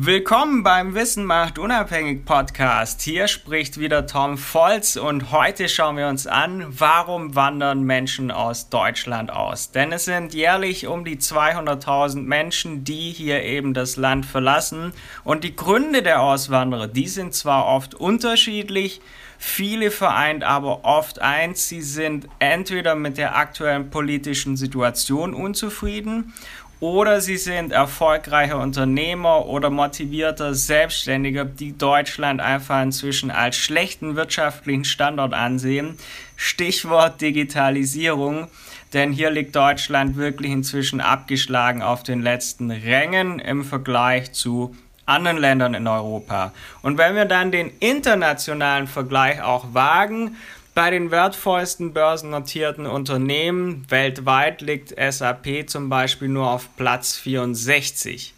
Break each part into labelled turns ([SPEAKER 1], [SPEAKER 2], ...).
[SPEAKER 1] Willkommen beim Wissen macht unabhängig Podcast. Hier spricht wieder Tom Volz und heute schauen wir uns an, warum wandern Menschen aus Deutschland aus? Denn es sind jährlich um die 200.000 Menschen, die hier eben das Land verlassen und die Gründe der Auswanderer, die sind zwar oft unterschiedlich, viele vereint aber oft eins, sie sind entweder mit der aktuellen politischen Situation unzufrieden oder sie sind erfolgreiche Unternehmer oder motivierte Selbstständige, die Deutschland einfach inzwischen als schlechten wirtschaftlichen Standort ansehen. Stichwort Digitalisierung, denn hier liegt Deutschland wirklich inzwischen abgeschlagen auf den letzten Rängen im Vergleich zu anderen Ländern in Europa. Und wenn wir dann den internationalen Vergleich auch wagen, bei den wertvollsten börsennotierten Unternehmen weltweit liegt SAP zum Beispiel nur auf Platz 64.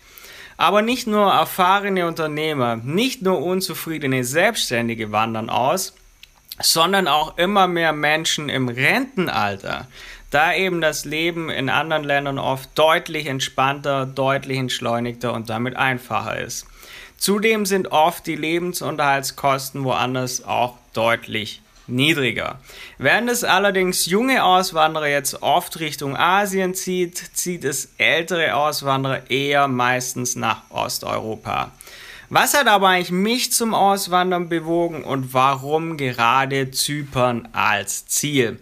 [SPEAKER 1] Aber nicht nur erfahrene Unternehmer, nicht nur unzufriedene Selbstständige wandern aus, sondern auch immer mehr Menschen im Rentenalter, da eben das Leben in anderen Ländern oft deutlich entspannter, deutlich entschleunigter und damit einfacher ist. Zudem sind oft die Lebensunterhaltskosten woanders auch deutlich niedriger. Während es allerdings junge Auswanderer jetzt oft Richtung Asien zieht, zieht es ältere Auswanderer eher meistens nach Osteuropa. Was hat aber eigentlich mich zum Auswandern bewogen und warum gerade Zypern als Ziel?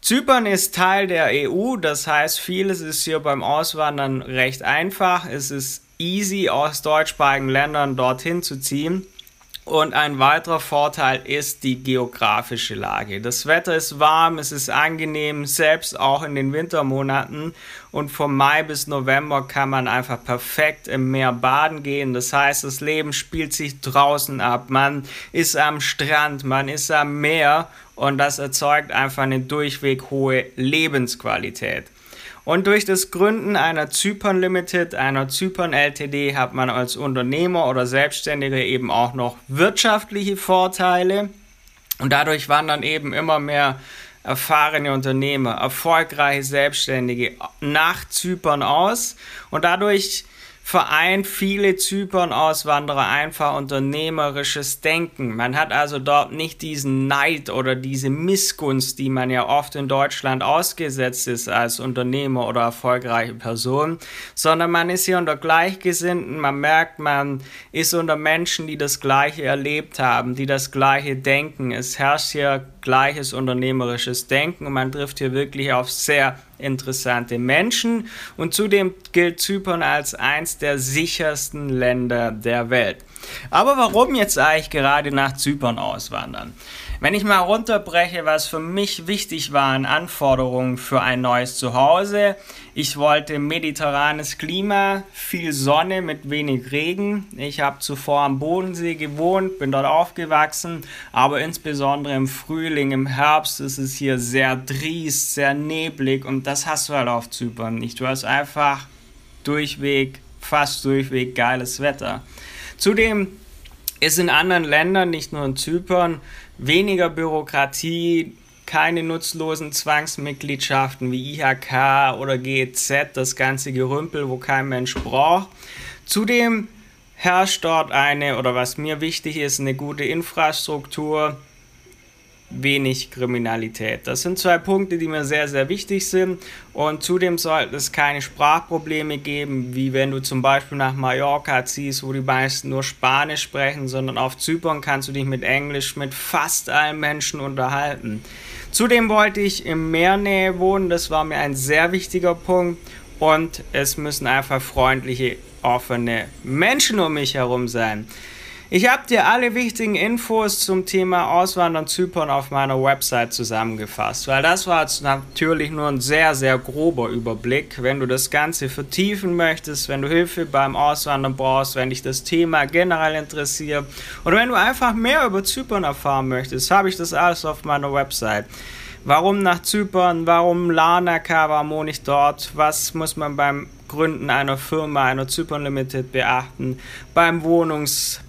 [SPEAKER 1] Zypern ist Teil der EU, das heißt, vieles ist hier beim Auswandern recht einfach. Es ist easy, aus deutschsprachigen Ländern dorthin zu ziehen. Und ein weiterer Vorteil ist die geografische Lage. Das Wetter ist warm, es ist angenehm, selbst auch in den Wintermonaten. Und vom Mai bis November kann man einfach perfekt im Meer baden gehen. Das heißt, das Leben spielt sich draußen ab. Man ist am Strand, man ist am Meer und das erzeugt einfach eine durchweg hohe Lebensqualität. Und durch das Gründen einer Zypern Limited, einer Zypern LTD, hat man als Unternehmer oder Selbstständige eben auch noch wirtschaftliche Vorteile. Und dadurch wandern eben immer mehr erfahrene Unternehmer, erfolgreiche Selbstständige nach Zypern aus. Und dadurch vereint viele Zypern-Auswanderer einfach unternehmerisches Denken. Man hat also dort nicht diesen Neid oder diese Missgunst, die man ja oft in Deutschland ausgesetzt ist als Unternehmer oder erfolgreiche Person, sondern man ist hier unter Gleichgesinnten, man merkt, man ist unter Menschen, die das Gleiche erlebt haben, die das Gleiche denken. Es herrscht hier gleiches unternehmerisches Denken und man trifft hier wirklich auf sehr interessante Menschen und zudem gilt Zypern als eins der sichersten Länder der Welt. Aber warum jetzt eigentlich gerade nach Zypern auswandern? Wenn ich mal runterbreche, was für mich wichtig war an Anforderungen für ein neues Zuhause, ich wollte mediterranes Klima, viel Sonne mit wenig Regen. Ich habe zuvor am Bodensee gewohnt, bin dort aufgewachsen, aber insbesondere im Frühling, im Herbst ist es hier sehr dries, sehr neblig und das hast du halt auf Zypern nicht. Du hast einfach durchweg, fast durchweg geiles Wetter. Zudem ist in anderen Ländern, nicht nur in Zypern, weniger Bürokratie, keine nutzlosen Zwangsmitgliedschaften wie IHK oder GEZ, das ganze Gerümpel, wo kein Mensch braucht. Zudem herrscht dort eine, oder was mir wichtig ist, eine gute Infrastruktur, wenig Kriminalität. Das sind zwei Punkte, die mir sehr, sehr wichtig sind. Und zudem sollte es keine Sprachprobleme geben, wie wenn du zum Beispiel nach Mallorca ziehst, wo die meisten nur Spanisch sprechen, sondern auf Zypern kannst du dich mit Englisch mit fast allen Menschen unterhalten. Zudem wollte ich im Meernähe wohnen, das war mir ein sehr wichtiger Punkt. Und es müssen einfach freundliche, offene Menschen um mich herum sein. Ich habe dir alle wichtigen Infos zum Thema Auswandern Zypern auf meiner Website zusammengefasst, weil das war jetzt natürlich nur ein sehr, sehr grober Überblick. Wenn du das Ganze vertiefen möchtest, wenn du Hilfe beim Auswandern brauchst, wenn dich das Thema generell interessiert oder wenn du einfach mehr über Zypern erfahren möchtest, habe ich das alles auf meiner Website. Warum nach Zypern? Warum Larnaca? Warum ich dort? Was muss man beim Gründen einer Firma, einer Zypern Limited beachten? Beim Wohnungs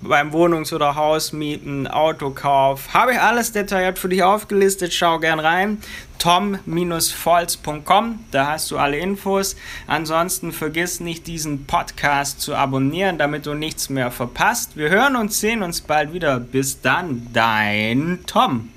[SPEAKER 1] beim Wohnungs- oder Hausmieten, Autokauf. Habe ich alles detailliert für dich aufgelistet. Schau gern rein. tom-volz.com, da hast du alle Infos. Ansonsten vergiss nicht, diesen Podcast zu abonnieren, damit du nichts mehr verpasst. Wir hören und sehen uns bald wieder. Bis dann, dein Tom.